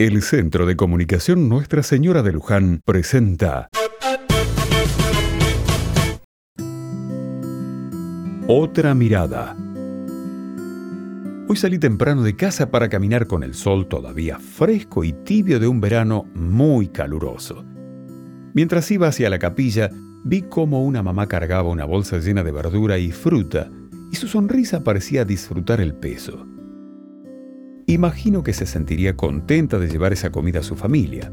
El Centro de Comunicación Nuestra Señora de Luján presenta Otra mirada. Hoy salí temprano de casa para caminar con el sol todavía fresco y tibio de un verano muy caluroso. Mientras iba hacia la capilla, vi cómo una mamá cargaba una bolsa llena de verdura y fruta, y su sonrisa parecía disfrutar el peso. Imagino que se sentiría contenta de llevar esa comida a su familia.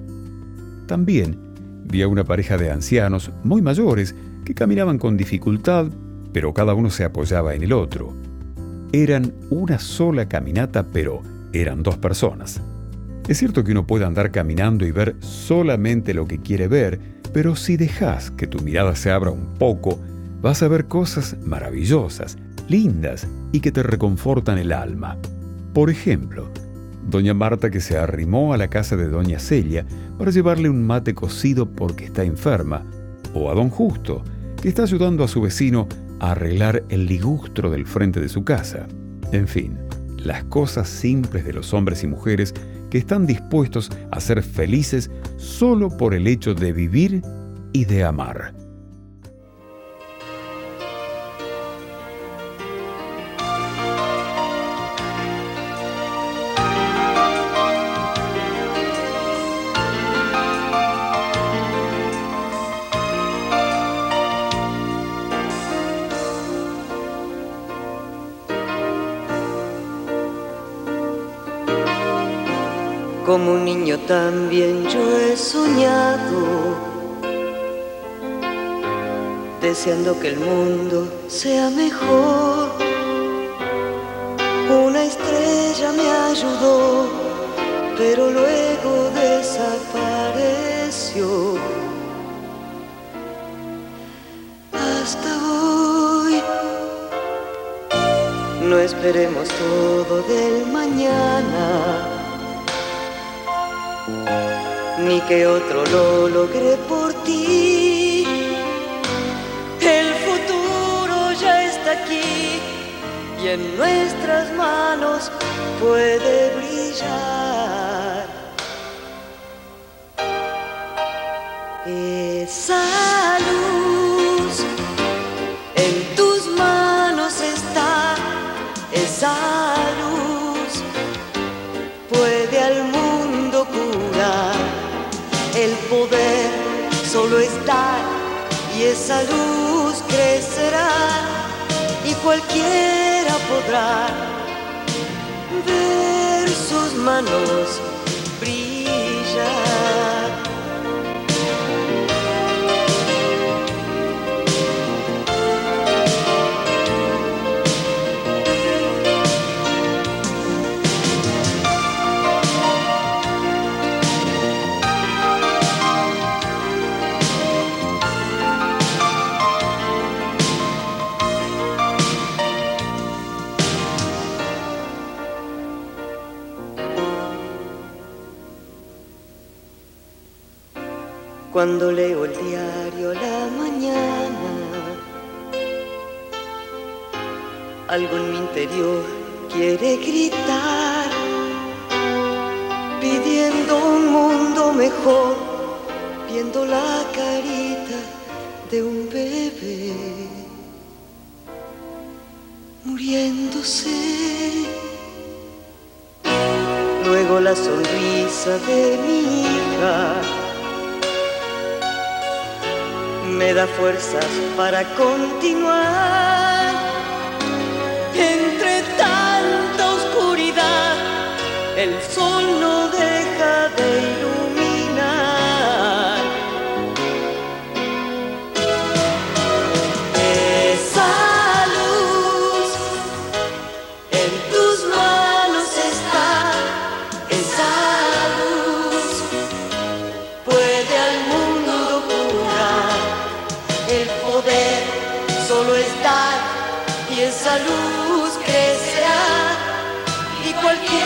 También vi a una pareja de ancianos muy mayores que caminaban con dificultad, pero cada uno se apoyaba en el otro. Eran una sola caminata, pero eran dos personas. Es cierto que uno puede andar caminando y ver solamente lo que quiere ver, pero si dejas que tu mirada se abra un poco, vas a ver cosas maravillosas, lindas y que te reconfortan el alma. Por ejemplo, doña Marta que se arrimó a la casa de doña Celia para llevarle un mate cocido porque está enferma, o a don Justo, que está ayudando a su vecino a arreglar el ligustro del frente de su casa. En fin, las cosas simples de los hombres y mujeres que están dispuestos a ser felices solo por el hecho de vivir y de amar. Como un niño también yo he soñado, deseando que el mundo sea mejor. Una estrella me ayudó, pero luego desapareció. Hasta hoy, no esperemos todo del mañana ni que otro lo logre por ti. El futuro ya está aquí y en nuestras manos puede brillar. Esa luz en tus manos está, esa esa luz crecerá y cualquiera podrá ver sus manos cuando leo el diario la mañana. Algo en mi interior quiere gritar, pidiendo un mundo mejor, viendo la carita de un bebé muriéndose. Luego la sonrisa de mi hija me da fuerzas para continuar. Entre tanta oscuridad, el sol no y esa luz crecerá. Y cualquier